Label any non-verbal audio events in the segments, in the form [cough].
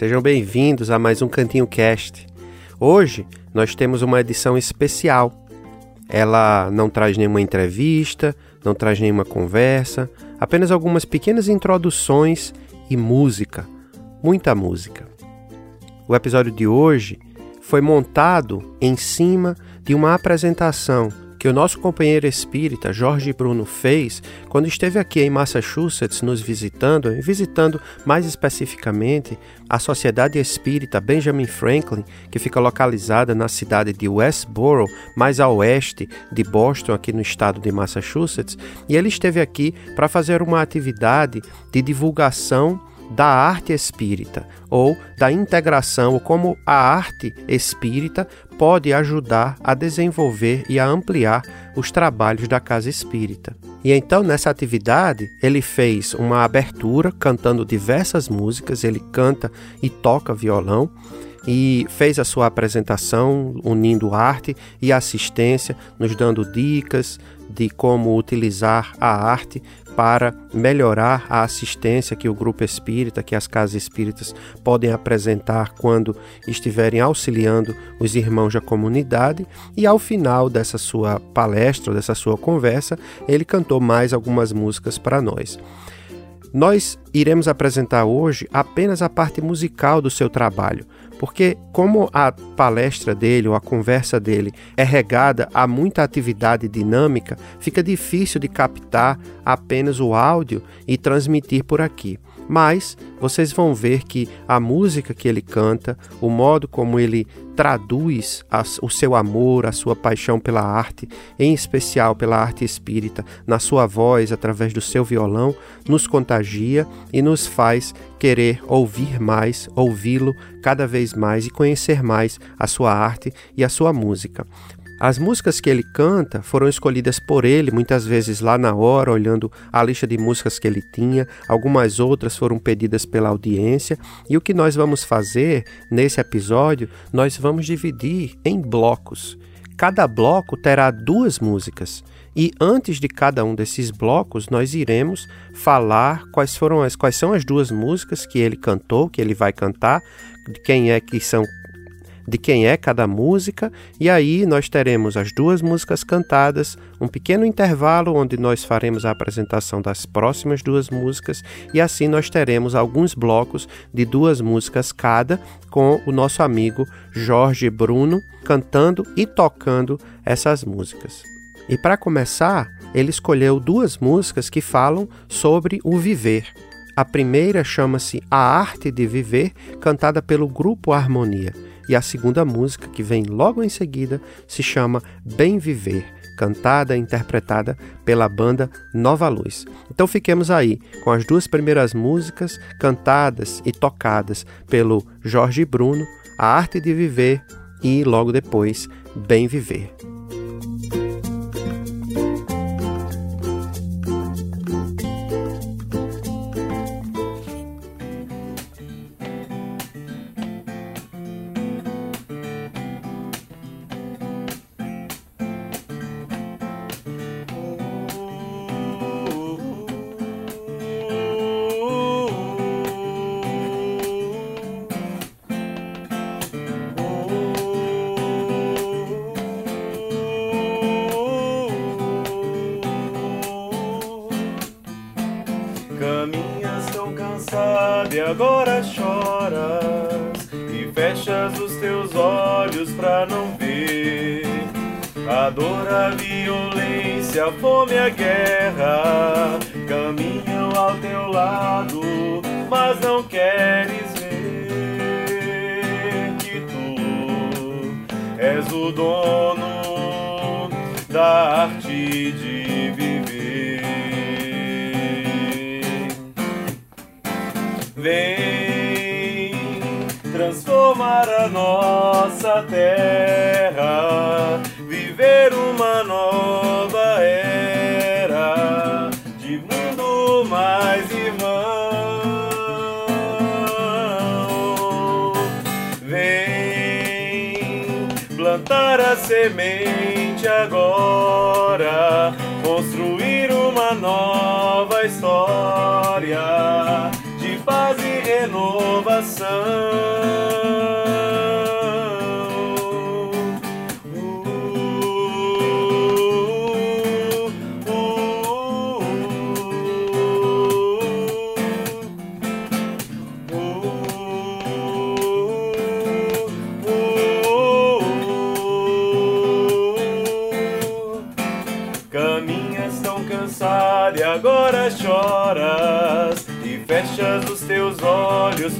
Sejam bem-vindos a mais um Cantinho Cast. Hoje nós temos uma edição especial. Ela não traz nenhuma entrevista, não traz nenhuma conversa, apenas algumas pequenas introduções e música, muita música. O episódio de hoje foi montado em cima de uma apresentação que o nosso companheiro espírita Jorge Bruno fez quando esteve aqui em Massachusetts nos visitando, visitando mais especificamente a Sociedade Espírita Benjamin Franklin, que fica localizada na cidade de Westboro, mais a oeste de Boston, aqui no estado de Massachusetts, e ele esteve aqui para fazer uma atividade de divulgação da arte espírita ou da integração, ou como a arte espírita pode ajudar a desenvolver e a ampliar os trabalhos da casa espírita. E então, nessa atividade, ele fez uma abertura cantando diversas músicas, ele canta e toca violão e fez a sua apresentação unindo arte e assistência, nos dando dicas de como utilizar a arte para melhorar a assistência que o grupo espírita, que as casas espíritas podem apresentar quando estiverem auxiliando os irmãos da comunidade. E ao final dessa sua palestra, dessa sua conversa, ele cantou mais algumas músicas para nós. Nós iremos apresentar hoje apenas a parte musical do seu trabalho, porque, como a palestra dele ou a conversa dele é regada a muita atividade dinâmica, fica difícil de captar apenas o áudio e transmitir por aqui mas vocês vão ver que a música que ele canta, o modo como ele traduz o seu amor, a sua paixão pela arte, em especial pela arte espírita, na sua voz, através do seu violão, nos contagia e nos faz querer ouvir mais, ouvi-lo cada vez mais e conhecer mais a sua arte e a sua música. As músicas que ele canta foram escolhidas por ele, muitas vezes lá na hora, olhando a lista de músicas que ele tinha, algumas outras foram pedidas pela audiência, e o que nós vamos fazer nesse episódio, nós vamos dividir em blocos. Cada bloco terá duas músicas. E antes de cada um desses blocos, nós iremos falar quais foram as quais são as duas músicas que ele cantou, que ele vai cantar, quem é que são de quem é cada música, e aí nós teremos as duas músicas cantadas, um pequeno intervalo onde nós faremos a apresentação das próximas duas músicas, e assim nós teremos alguns blocos de duas músicas cada, com o nosso amigo Jorge Bruno cantando e tocando essas músicas. E para começar, ele escolheu duas músicas que falam sobre o viver. A primeira chama-se A Arte de Viver, cantada pelo grupo Harmonia. E a segunda música, que vem logo em seguida, se chama Bem Viver, cantada e interpretada pela banda Nova Luz. Então fiquemos aí com as duas primeiras músicas cantadas e tocadas pelo Jorge Bruno, A Arte de Viver e logo depois Bem Viver.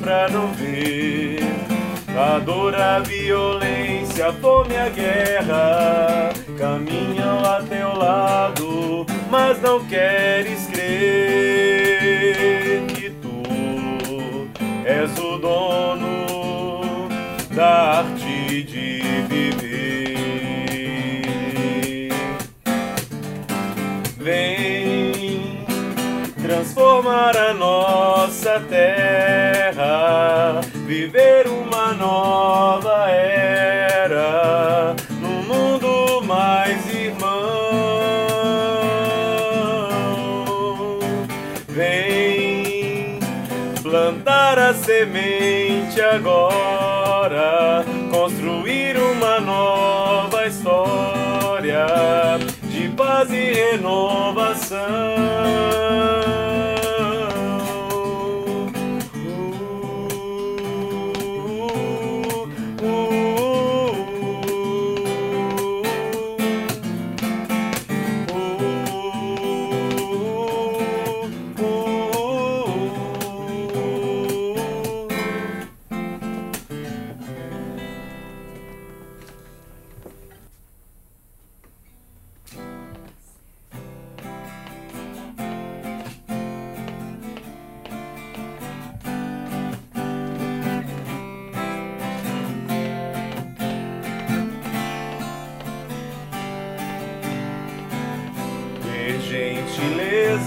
Pra não ver. A dor, a violência, a fome, a guerra. Caminham a teu lado, mas não queres crer nova era num mundo mais irmão. Vem plantar a semente agora, construir uma nova história de paz e renovação.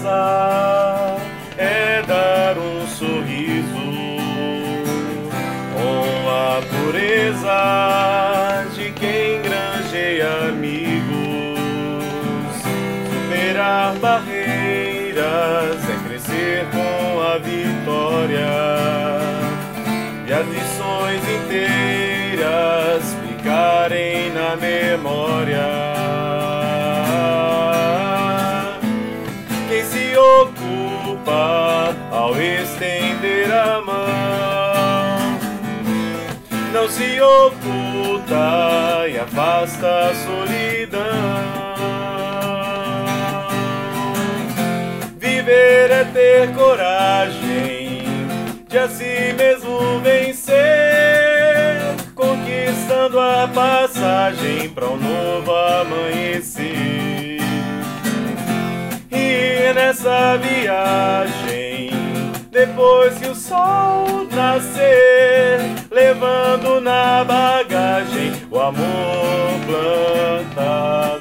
side. Se oculta e afasta a solidão. Viver é ter coragem de a si mesmo vencer, conquistando a passagem para um novo amanhecer. E nessa viagem, depois que o sol nascer, levando na bagagem o amor plantado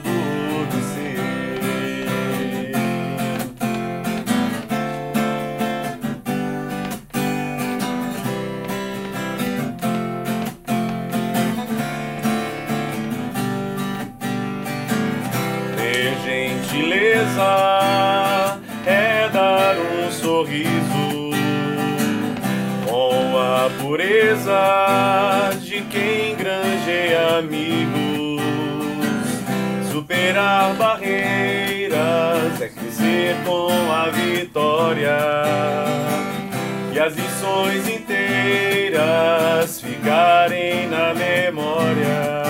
pureza de quem granjeia amigos. Superar barreiras é crescer com a vitória e as lições inteiras ficarem na memória.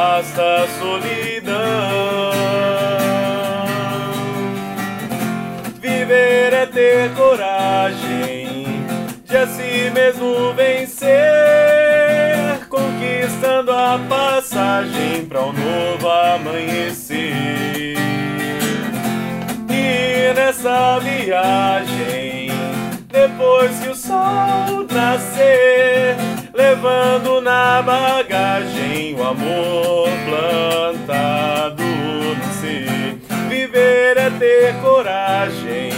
E afasta a solidão. Viver é ter coragem de a si mesmo vencer, a passagem para um novo amanhecer. E nessa viagem, depois que o sol nascer, levando na bagagem o amor plantado no. Viver é ter coragem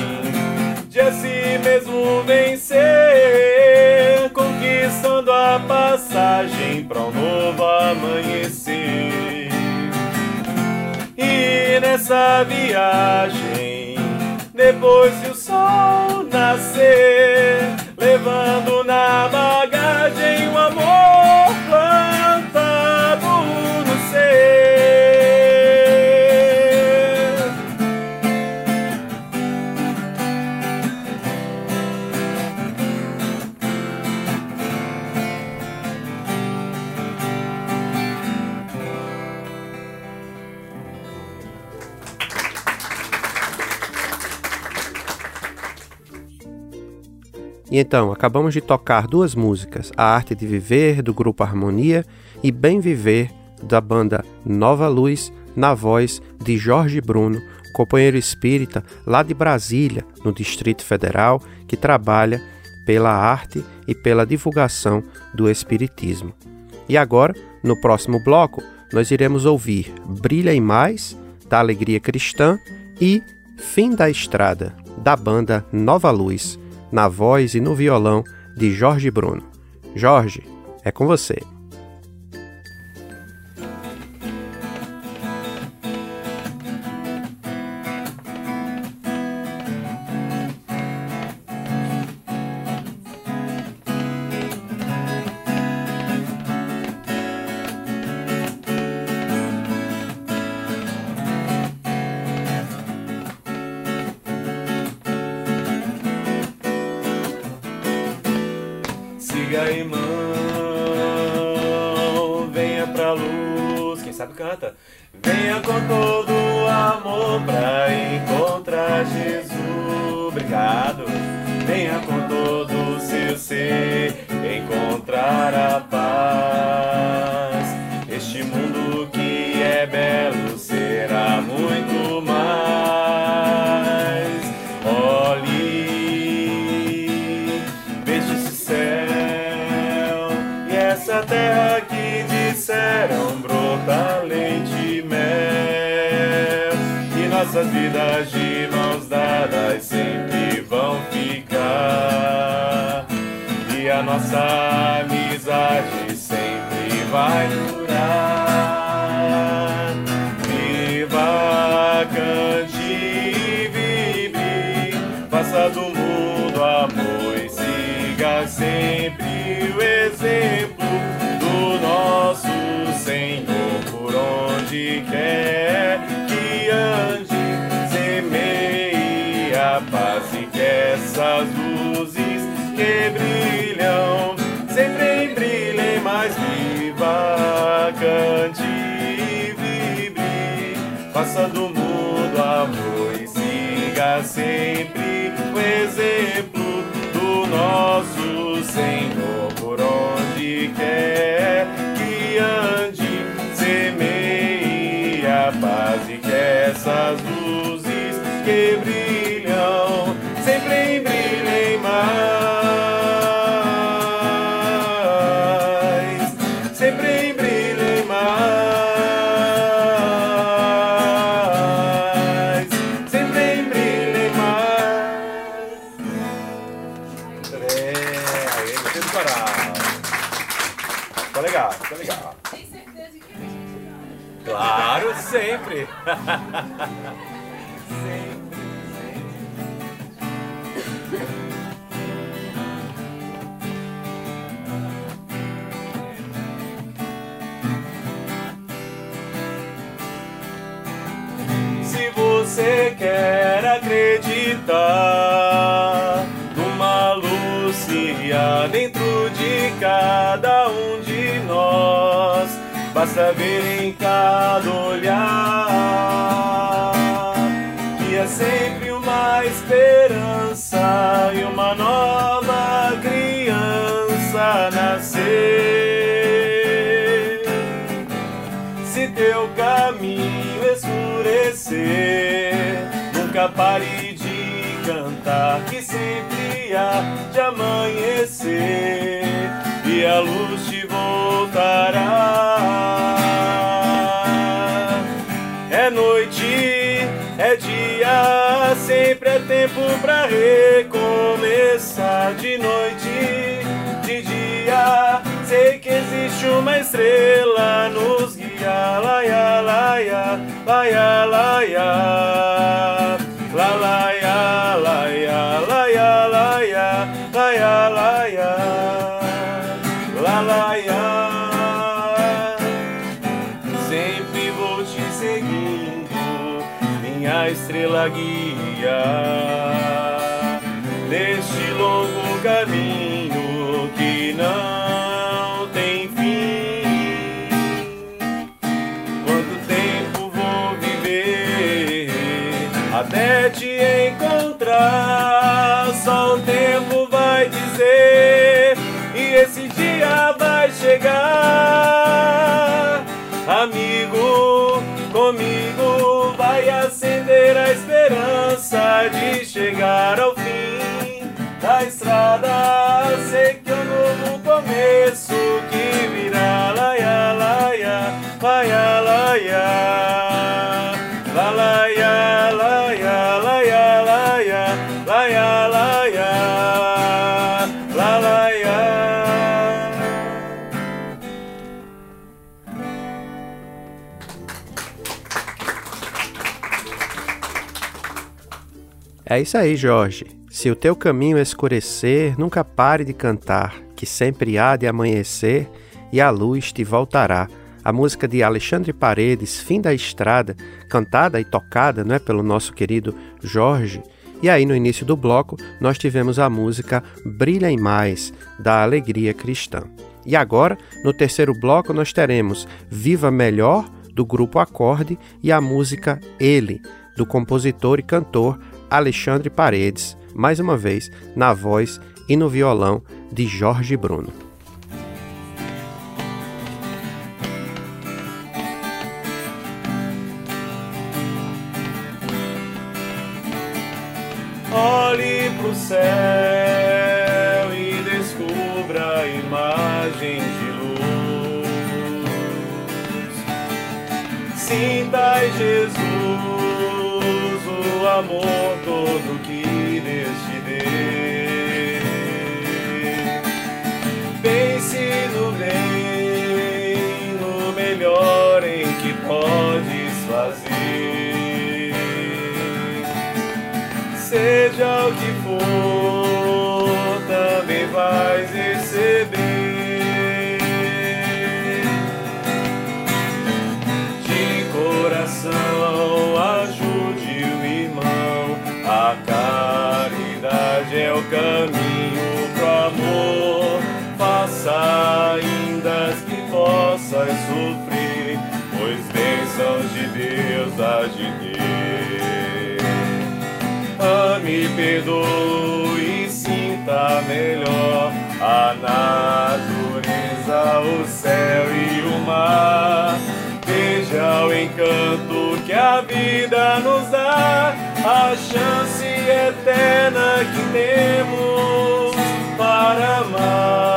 de a si mesmo vencer, conquistando a passagem para um novo amanhecer. E nessa viagem, depois que o sol nascer, levando na bagagem o amor E então, acabamos de tocar duas músicas: A Arte de Viver, do grupo Harmonia, e Bem Viver, da banda Nova Luz, na voz de Jorge Bruno, companheiro espírita lá de Brasília, no Distrito Federal, que trabalha pela arte e pela divulgação do Espiritismo. E agora, no próximo bloco, nós iremos ouvir Brilha em Mais, da Alegria Cristã, e Fim da Estrada, da banda Nova Luz na voz e no violão de Jorge Bruno. Jorge, é com você. Mundo amor siga sempre o exemplo do nosso Senhor por onde quer que ande, semeie a paz e que essas luzes que brilham sempre brilhem mais viva, cante e vibre, faça do mundo amor e siga sempre exemplo do nosso Senhor por onde quer que ande, semeie a paz e que essas luzes que Se você quer acreditar numa luz dentro de cada um de nós, basta ver em cada olhar sempre uma esperança e uma nova criança nascer. Se teu caminho escurecer, nunca pare de cantar, que sempre há de amanhecer e a luz te voltará. Recomeçar. De noite, de dia, sei que existe uma estrela nos guia. Laia, laia, laia, laia. La laia, laia, laia, laia, laia, laia. La laia. Sempre vou te seguindo, minha estrela guia. Caminho que não tem fim. Quanto tempo vou viver até te encontrar? Só o tempo vai dizer, e esse dia vai chegar. Amigo, comigo vai acender a esperança de chegar ao fim da estrada. Sei que é um novo começo que virá. Laia, laia, laia, laia. La laia, laia, laia, laia, laia, laia, la laia. É isso aí, Jorge. Se o teu caminho escurecer, nunca pare de cantar, que sempre há de amanhecer e a luz te voltará. A música de Alexandre Paredes, Fim da Estrada, cantada e tocada não é, pelo nosso querido Jorge. E aí, no início do bloco, nós tivemos a música Brilha em Mais, da Alegria Cristã. E agora, no terceiro bloco, nós teremos Viva Melhor, do grupo Acorde, e a música Ele, do compositor e cantor Alexandre Paredes, mais uma vez na voz e no violão de Jorge Bruno. Olhe pro céu e descubra a imagem de luz. Sinta Jesus amor todo que Deus há de ter. Ame, perdoe e sinta melhor a natureza, o céu e o mar. Veja o encanto que a vida nos dá, a chance eterna que temos para amar.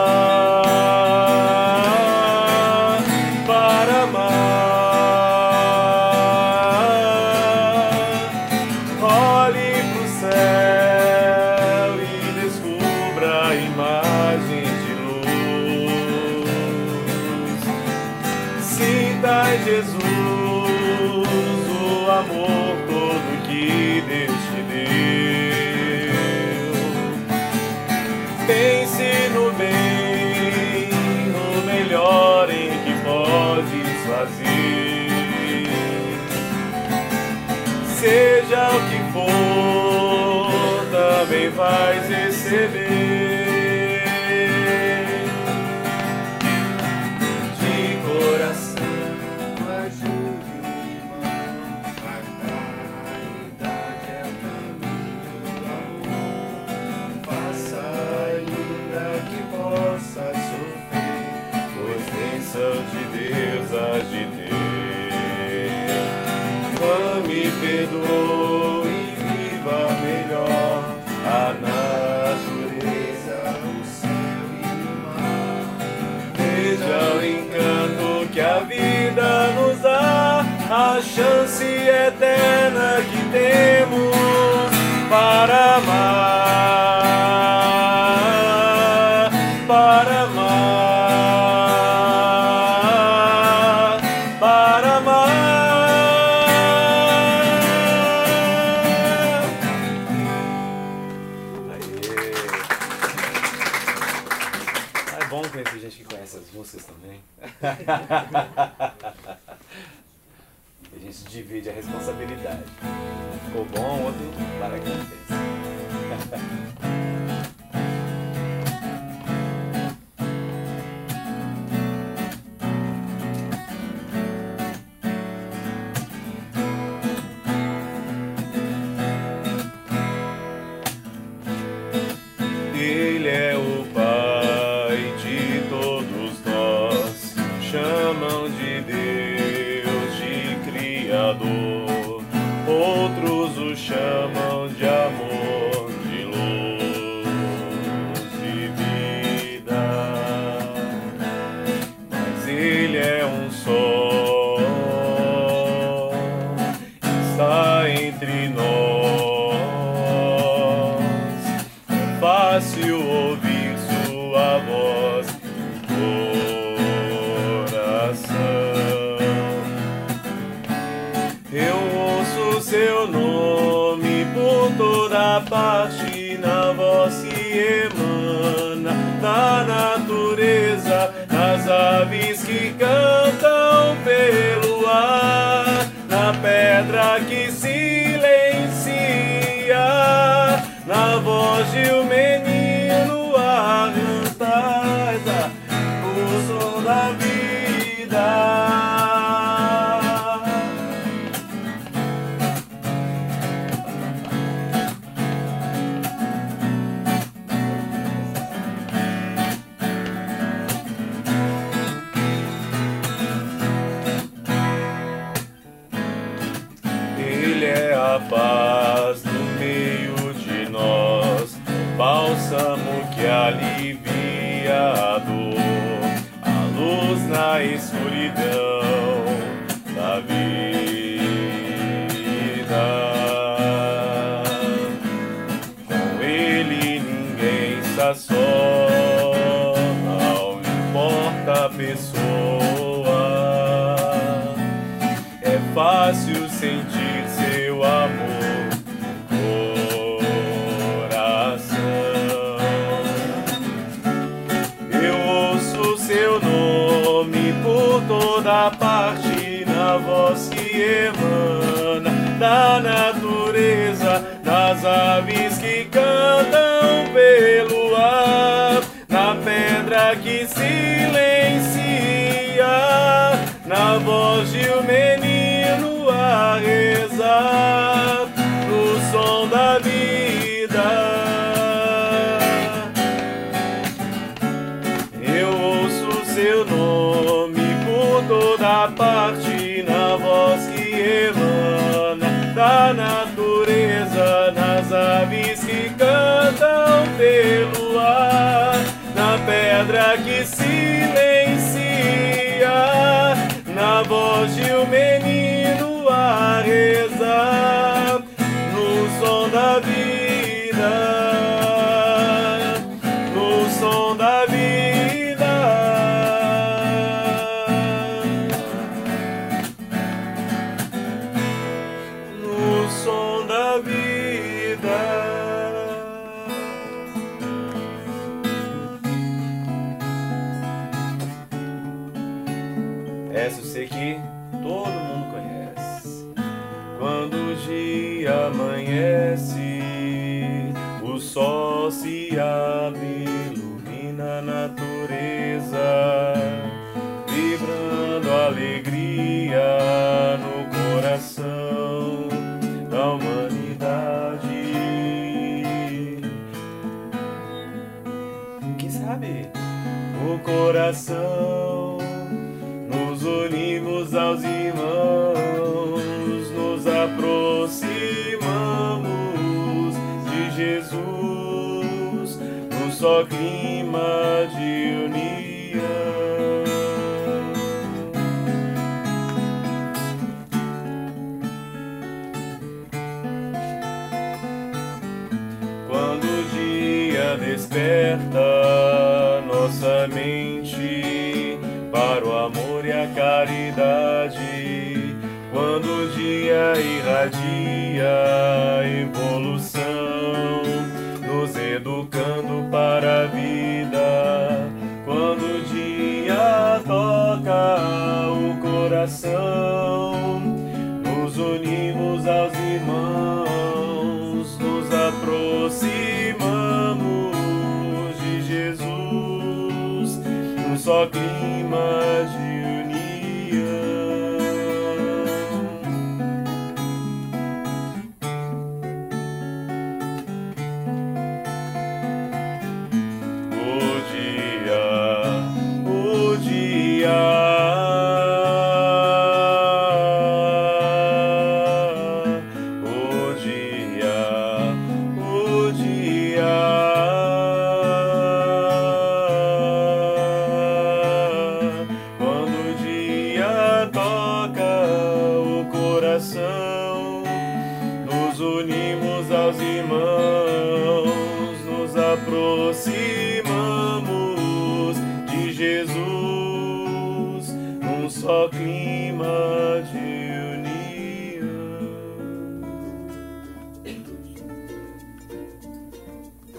[laughs] a gente divide a responsabilidade. Ficou bom, outro para alivia a dor, a luz na escuridão da vida. Com ele ninguém está só. não importa a pessoa, é fácil sentir. da natureza, das aves que cantam pelo ar, na pedra que silencia, na voz de um menino a rezar. hoje amanhece, o sol se abre, ilumina a natureza, vibrando alegria no coração da humanidade. Quem sabe? O coração clima de união. Quando o dia desperta nossa mente para o amor e a caridade, quando o dia irradia a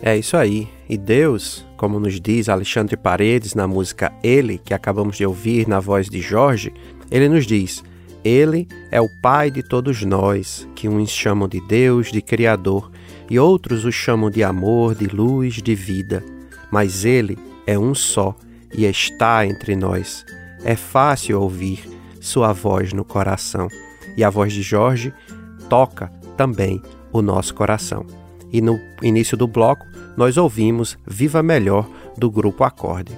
É isso aí. E Deus, como nos diz Alexandre Paredes na música Ele, que acabamos de ouvir na voz de Jorge, ele nos diz: Ele é o Pai de todos nós, que uns chamam de Deus, de Criador, e outros o chamam de amor, de luz, de vida. Mas Ele é um só e está entre nós. É fácil ouvir sua voz no coração. E a voz de Jorge toca também o nosso coração. E no início do bloco, nós ouvimos Viva Melhor do grupo Acorde.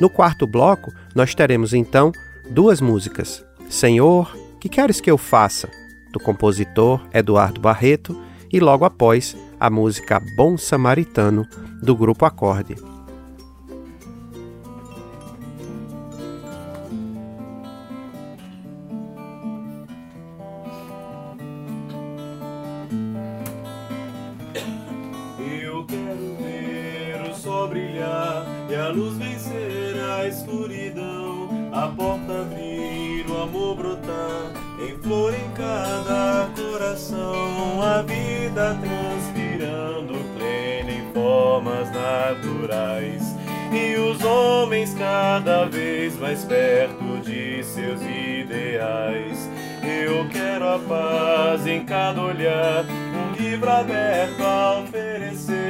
No quarto bloco, nós teremos então duas músicas: Senhor, que queres que eu faça? do compositor Eduardo Barreto, e logo após a música Bom Samaritano do grupo Acorde. A luz vencer a escuridão. A porta abrir, o amor brotar, em flor em cada coração. A vida transpirando plena em formas naturais. E os homens cada vez mais perto de seus ideais. Eu quero a paz em cada olhar, um livro aberto a oferecer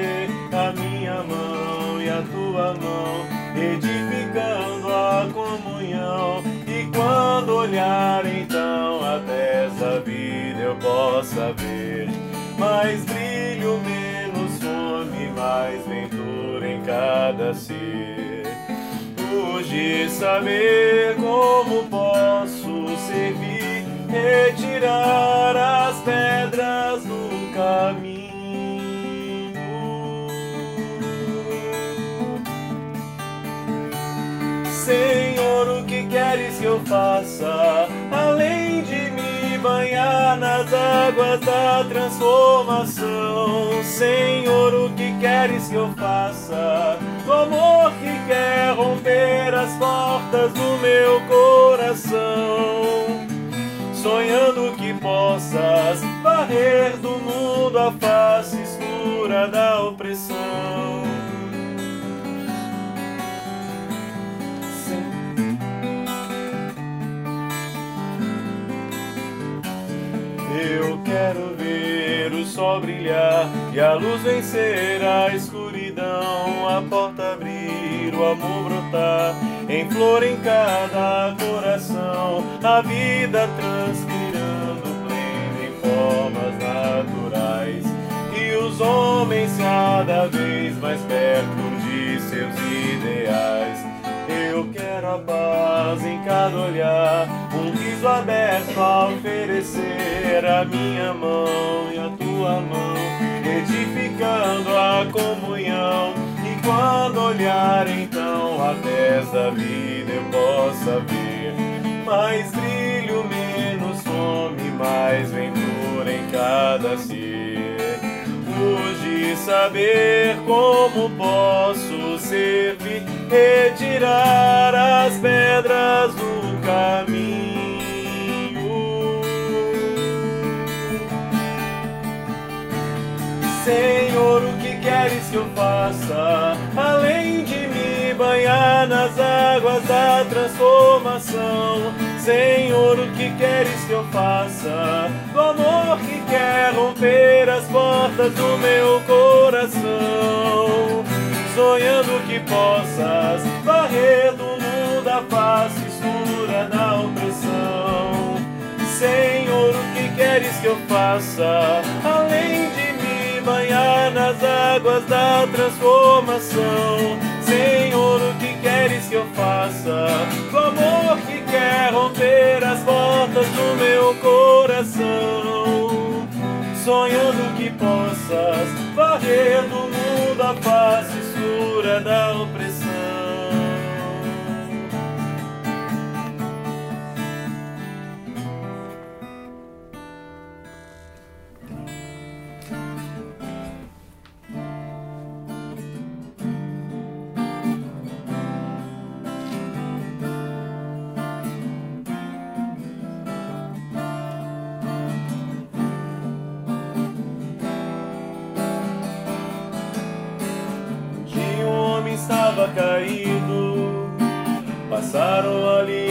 tua mão, edificando a comunhão. E quando olhar então até essa vida eu possa ver mais brilho, menos fome, mais ventura em cada ser. Hoje saber como posso servir, retirar as pedras do caminho. Que eu faça? Além de me banhar nas águas da transformação. Senhor, o que queres que eu faça? Do amor que quer romper as portas do meu coração. Sonhando que possas varrer do mundo a face escura da opressão. Quero ver o sol brilhar e a luz vencer a escuridão, a porta abrir, o amor brotar, em flor em cada coração, a vida transpirando plena em formas naturais, e os homens cada vez mais perto de seus ideais. Eu quero a paz em cada olhar, um riso aberto a oferecer a minha mão e a tua mão, edificando a comunhão. E quando olhar então a da vida eu possa ver mais brilho, menos fome, mais ventura em cada ser. Urge saber como posso servir, retirar as pedras do caminho. Senhor, o que queres que eu faça? Além de me banhar nas águas da transformação. Senhor, o que queres que eu faça? Do amor que quer romper as portas do meu coração. Sonhando que possas varrer do mundo a face escura da opressão. Senhor, o que queres que eu faça? Além de banhar nas águas da transformação. Senhor, o que queres que eu faça? O amor que quer romper as portas do meu coração. Sonhando que possas varrer do mundo a face escura da opressão. Caído. Passaram ali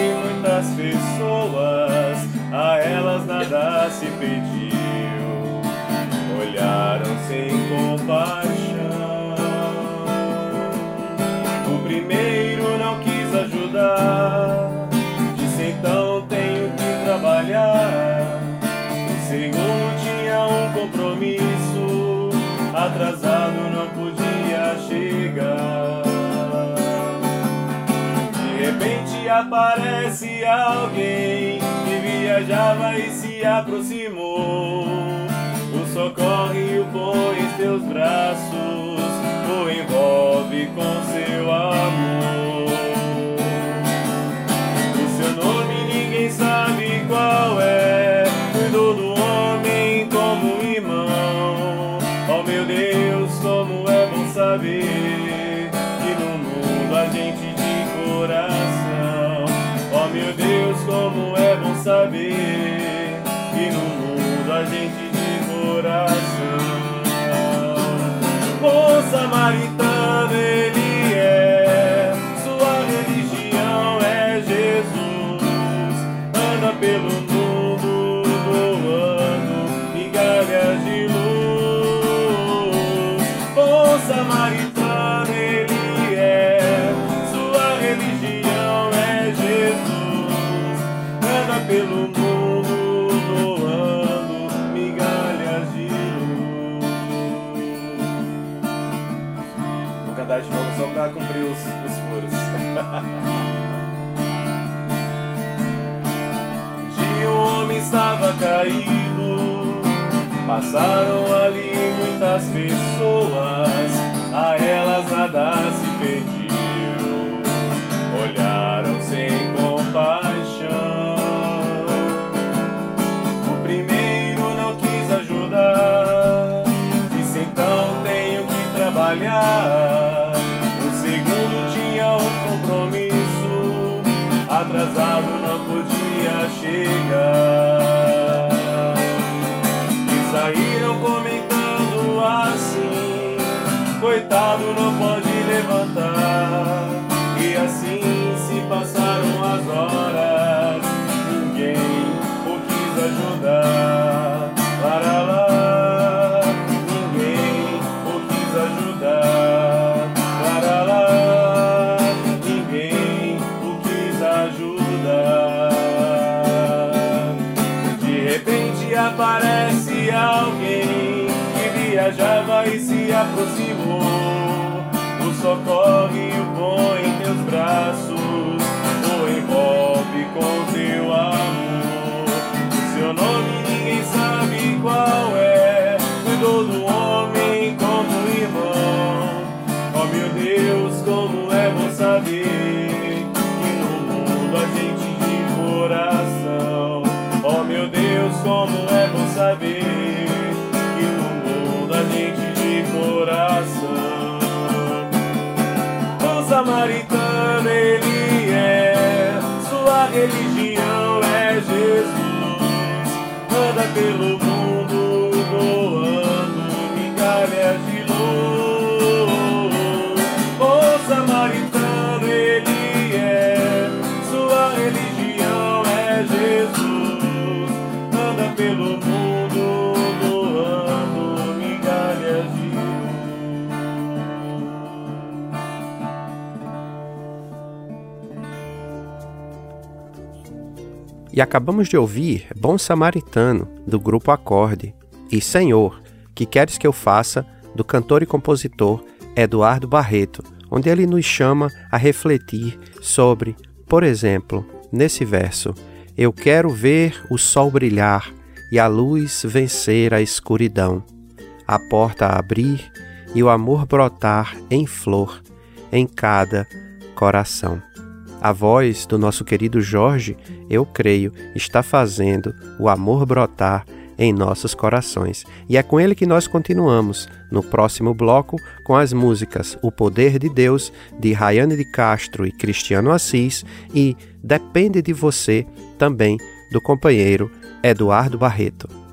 aparece alguém que viajava e se aproximou. O socorre o põe em teus braços, o envolve com seu amor. O seu nome ninguém sabe qual é, cuidou do homem como irmão. Oh meu Deus, como é bom saber Deus, como é bom saber que no mundo a gente de coração. Bom samaritano estava caído, passaram ali muitas pessoas, a elas nada se pediu, olharam sem compaixão. trabalhar. O segundo tinha um compromisso, atrasado não E saíram comentando assim: coitado, não socorre o põe em teus braços, o envolve com teu amor. O seu nome ninguém sabe qual é, cuidou do homem samaritano ele é, sua religião é Jesus. Anda pelo E acabamos de ouvir Bom Samaritano, do grupo Acorde, e Senhor, que queres que eu faça, do cantor e compositor Eduardo Barreto, onde ele nos chama a refletir sobre, por exemplo, nesse verso: Eu quero ver o sol brilhar e a luz vencer a escuridão, a porta abrir e o amor brotar em flor em cada coração. A voz do nosso querido Jorge, eu creio, está fazendo o amor brotar em nossos corações. E é com ele que nós continuamos no próximo bloco com as músicas O Poder de Deus, de Rayane de Castro e Cristiano Assis, e Depende de Você, também do companheiro Eduardo Barreto.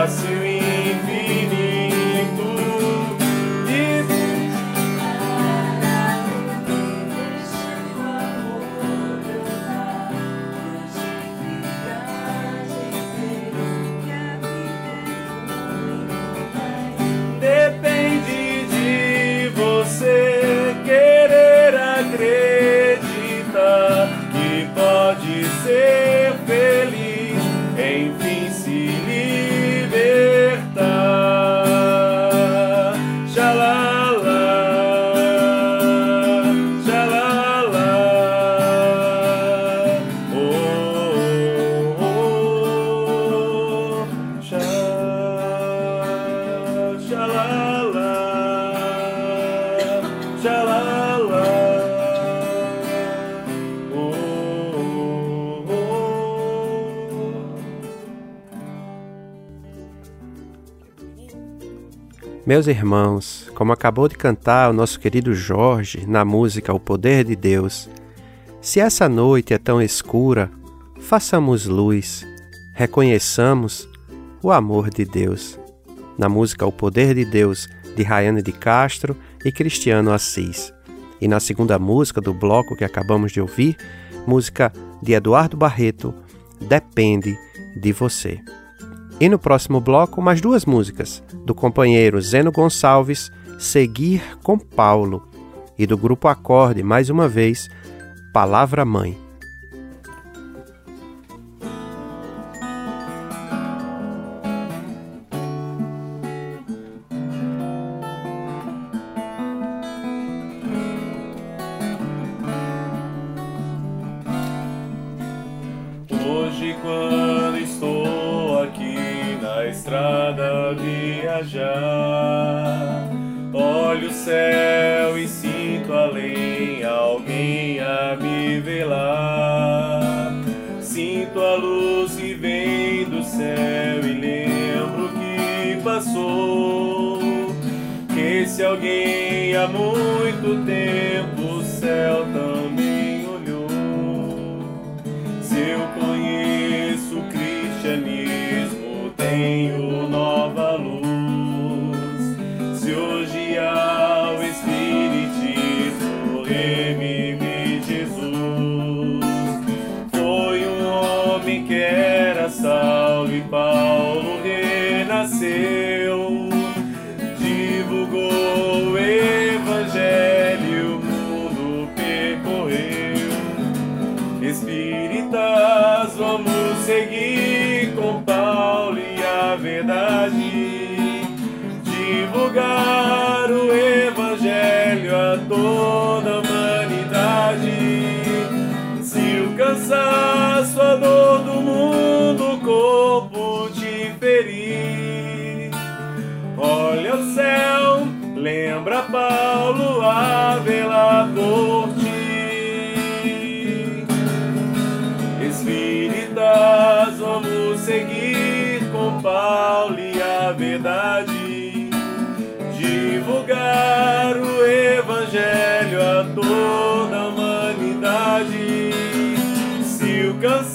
us. Meus irmãos, como acabou de cantar o nosso querido Jorge na música O Poder de Deus, se essa noite é tão escura, façamos luz, reconheçamos o amor de Deus. Na música O Poder de Deus, de Rayane de Castro e Cristiano Assis. E na segunda música do bloco que acabamos de ouvir, música de Eduardo Barreto, Depende de Você. E no próximo bloco, mais duas músicas, do companheiro Zeno Gonçalves, Seguir com Paulo, e do grupo Acorde, mais uma vez, Palavra Mãe. Viajar, olho o céu e sinto além alguém a me velar. Sinto a luz que vem do céu e lembro que passou. Que esse alguém há muito tempo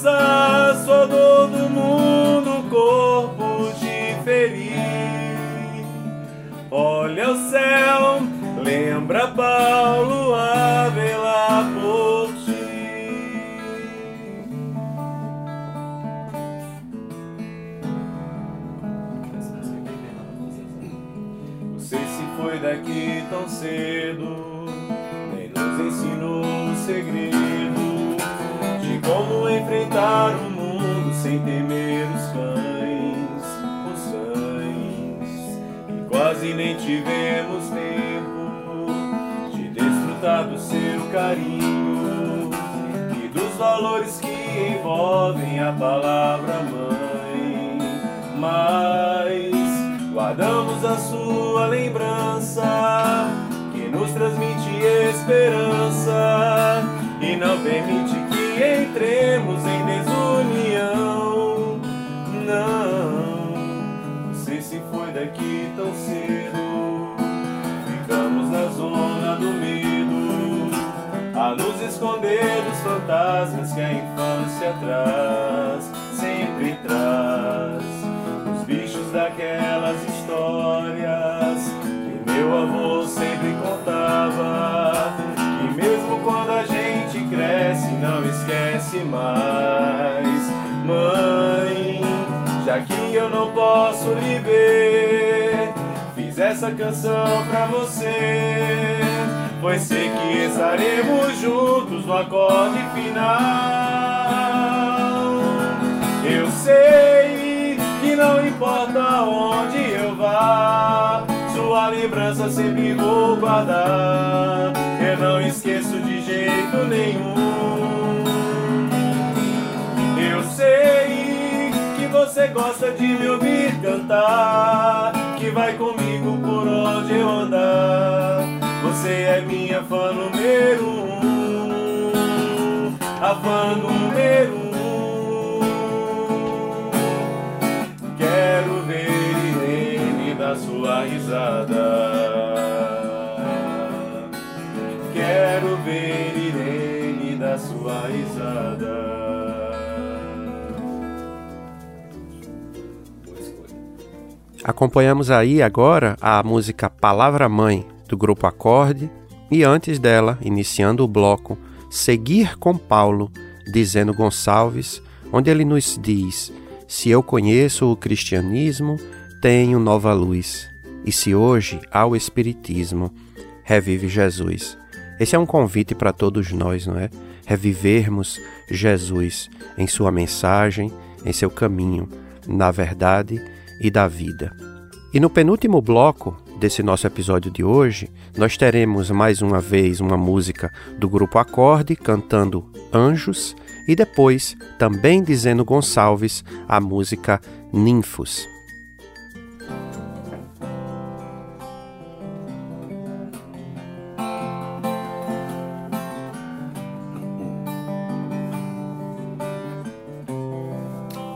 o cansaço, a dor do mundo, corpo te ferir. Olha o céu, lembra Paulo a vela por ti. Não sei se foi daqui tão cedo, nem nos ensinou o segredo sem temer os cães, os cães, e quase nem tivemos tempo de desfrutar do seu carinho e dos valores que envolvem a palavra mãe. Mas guardamos a sua lembrança que nos transmite esperança e não permite que entremos em daqui tão cedo. Ficamos na zona do medo, a nos esconder dos fantasmas que a infância traz, sempre traz. Os bichos daquelas histórias que meu avô sempre contava. E mesmo quando a gente cresce, não esquece mais. Mãe, posso lhe ver, fiz essa canção pra você. Pois sei que estaremos juntos no acorde final. Eu sei que não importa onde eu vá, sua lembrança sempre vou guardar. Eu não esqueço de jeito nenhum. Eu sei que você gosta de me ouvir cantar, que vai comigo por onde eu andar. Você é minha fã número um, a fã número Acompanhamos aí agora a música Palavra Mãe do grupo Acorde e antes dela, iniciando o bloco Seguir com Paulo, dizendo Gonçalves, onde ele nos diz: Se eu conheço o cristianismo, tenho nova luz. E se hoje há o espiritismo, revive Jesus. Esse é um convite para todos nós, não é? Revivermos Jesus em sua mensagem, em seu caminho, na verdade e da vida. E no penúltimo bloco desse nosso episódio de hoje, nós teremos mais uma vez uma música do grupo Acorde cantando Anjos e depois, também dizendo Gonçalves, a música Ninfos.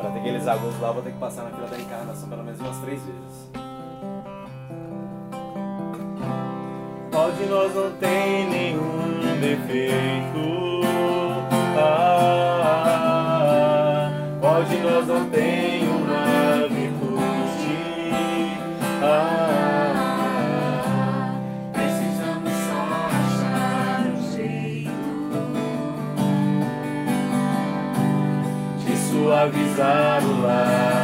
Pra ter aqueles agudos lá, vou ter que passar na fila da encarnação menos umas três vezes. Qual nós não tem nenhum defeito? Ah, qual nós não tem uma virtude? Ah, Precisamos só achar um jeito de suavizar o lado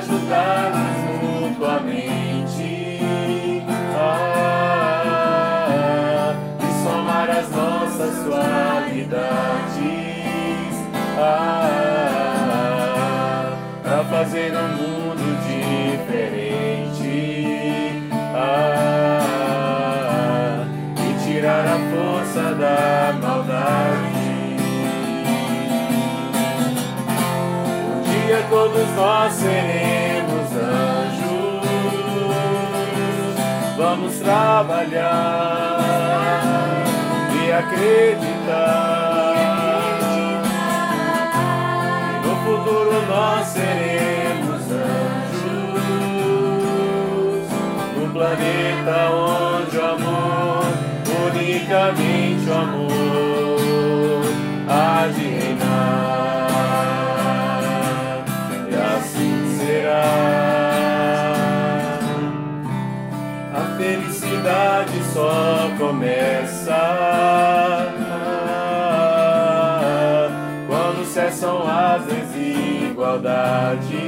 ajudar-nos mutuamente ah, e somar as nossas qualidades. Ah, para fazer um mundo todos nós seremos anjos. Vamos trabalhar e acreditar. que No futuro nós seremos anjos. Num planeta onde o amor, unicamente o amor, há de reinar. A felicidade só começa quando cessam as desigualdades.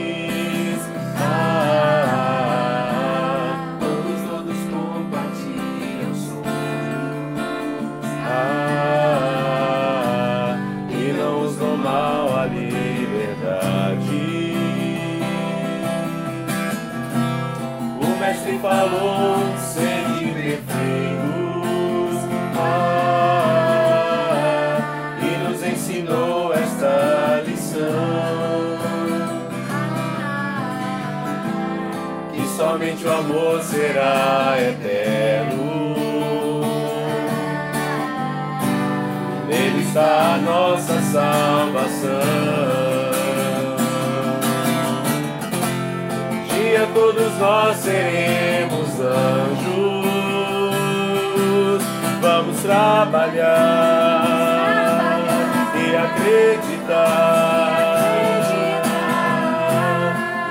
ensinou esta lição. Que somente o amor será eterno. Nele está a nossa salvação. Um dia todos nós seremos anjos. Vamos trabalhar acreditar.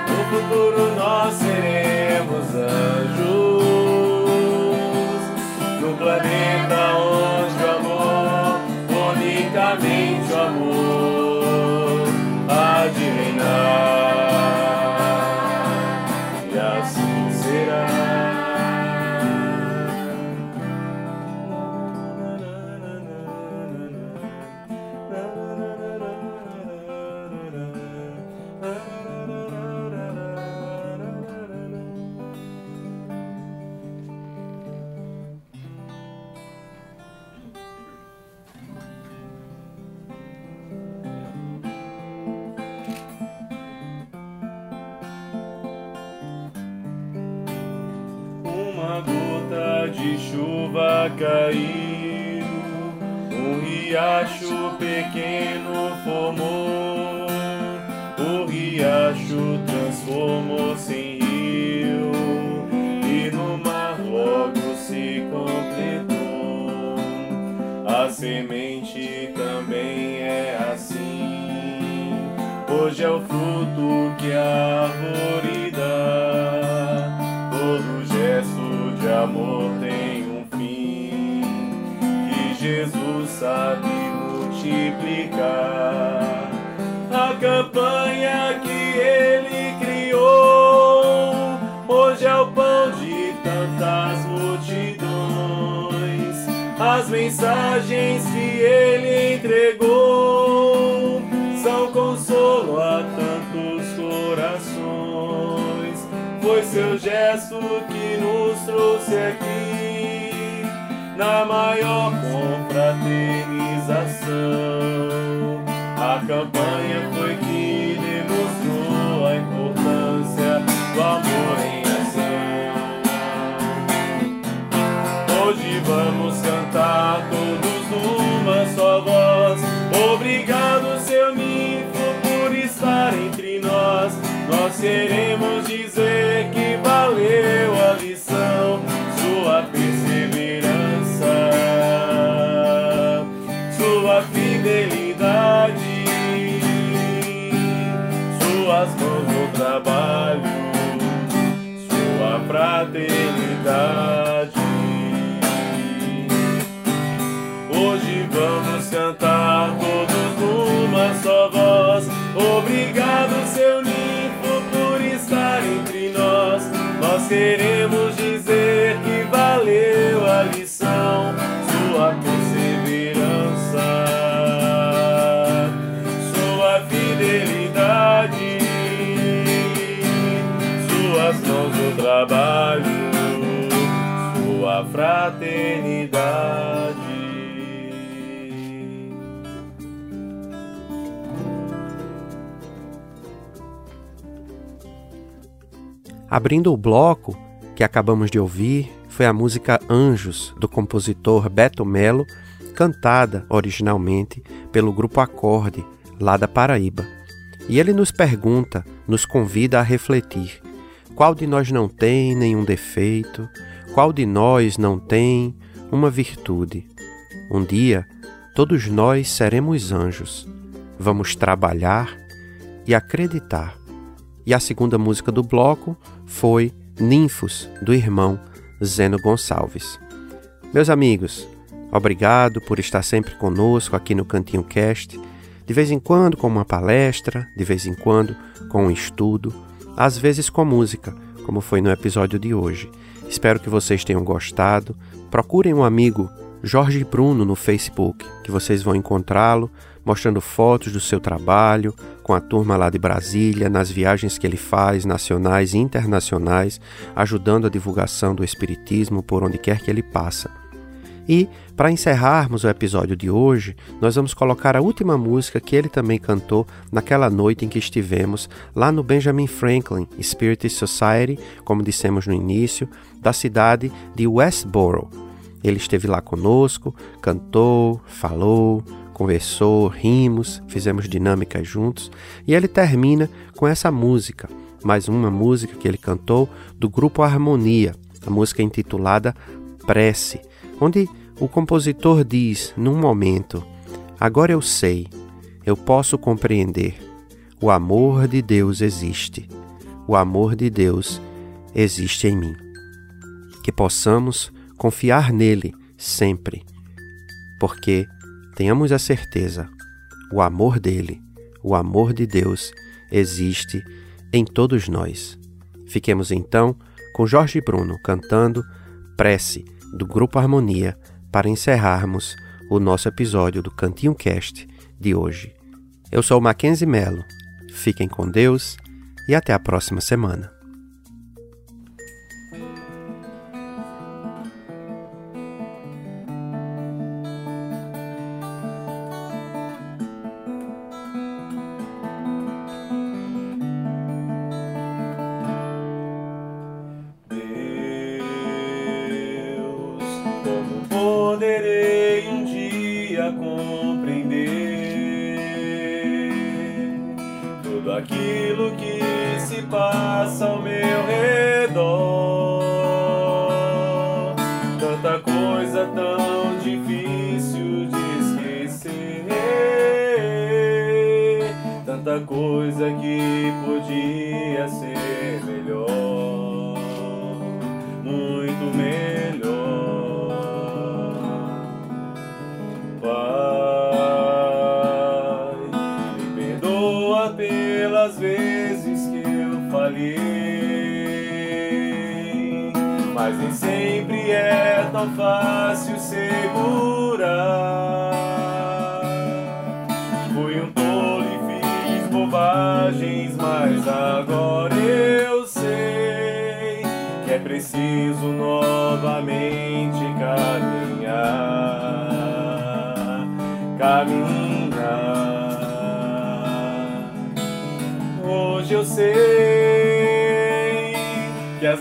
No futuro pequeno formou, o riacho transformou-se em rio, e no mar logo se completou. A semente também é assim, hoje é o fruto que a árvore dá. Todo gesto de amor tem um fim que Jesus sabe multiplicar. A campanha que ele criou hoje é o pão de tantas multidões. As mensagens que ele entregou são consolo a tantos corações. Foi seu gesto que nos trouxe aqui na maior confraternização. A campanha foi que demonstrou a importância do amor em ação. Hoje vamos cantar todos numa só voz. Obrigado, seu ninfo, por estar entre nós. Nós queremos dizer fraternidade. Fraternidade. Abrindo o bloco que acabamos de ouvir foi a música Anjos, do compositor Beto Melo, cantada originalmente pelo grupo Acorde, lá da Paraíba. E ele nos pergunta, nos convida a refletir: qual de nós não tem nenhum defeito? Qual de nós não tem uma virtude? Um dia, todos nós seremos anjos. Vamos trabalhar e acreditar. E a segunda música do bloco foi Ninfos, do irmão Zeno Gonçalves. Meus amigos, obrigado por estar sempre conosco aqui no Cantinho Cast, de vez em quando com uma palestra, de vez em quando com um estudo, às vezes com música, como foi no episódio de hoje. Espero que vocês tenham gostado. Procurem um amigo Jorge Bruno no Facebook, que vocês vão encontrá-lo mostrando fotos do seu trabalho com a turma lá de Brasília, nas viagens que ele faz, nacionais e internacionais, ajudando a divulgação do Espiritismo por onde quer que ele passa. E, para encerrarmos o episódio de hoje, nós vamos colocar a última música que ele também cantou naquela noite em que estivemos lá no Benjamin Franklin Spirit Society, como dissemos no início, da cidade de Westboro. Ele esteve lá conosco, cantou, falou, conversou, rimos, fizemos dinâmicas juntos e ele termina com essa música, mais uma música que ele cantou do grupo Harmonia, a música intitulada Prece, onde o compositor diz, num momento: Agora eu sei, eu posso compreender. O amor de Deus existe. O amor de Deus existe em mim. Que possamos confiar nele sempre, porque tenhamos a certeza, o amor dele, o amor de Deus existe em todos nós. Fiquemos então com Jorge Bruno cantando Prece do Grupo Harmonia para encerrarmos o nosso episódio do Cantinho Cast de hoje. Eu sou Mackenzie Melo. Fiquem com Deus e até a próxima semana.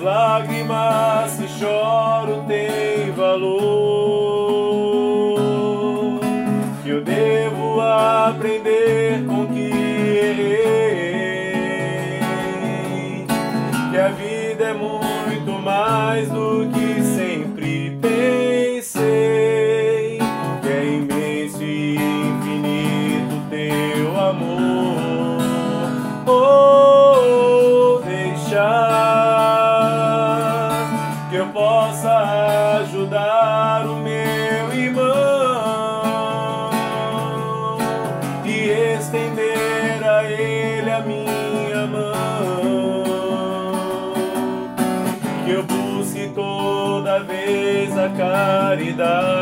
Lágrimas se choro têm valor, caridade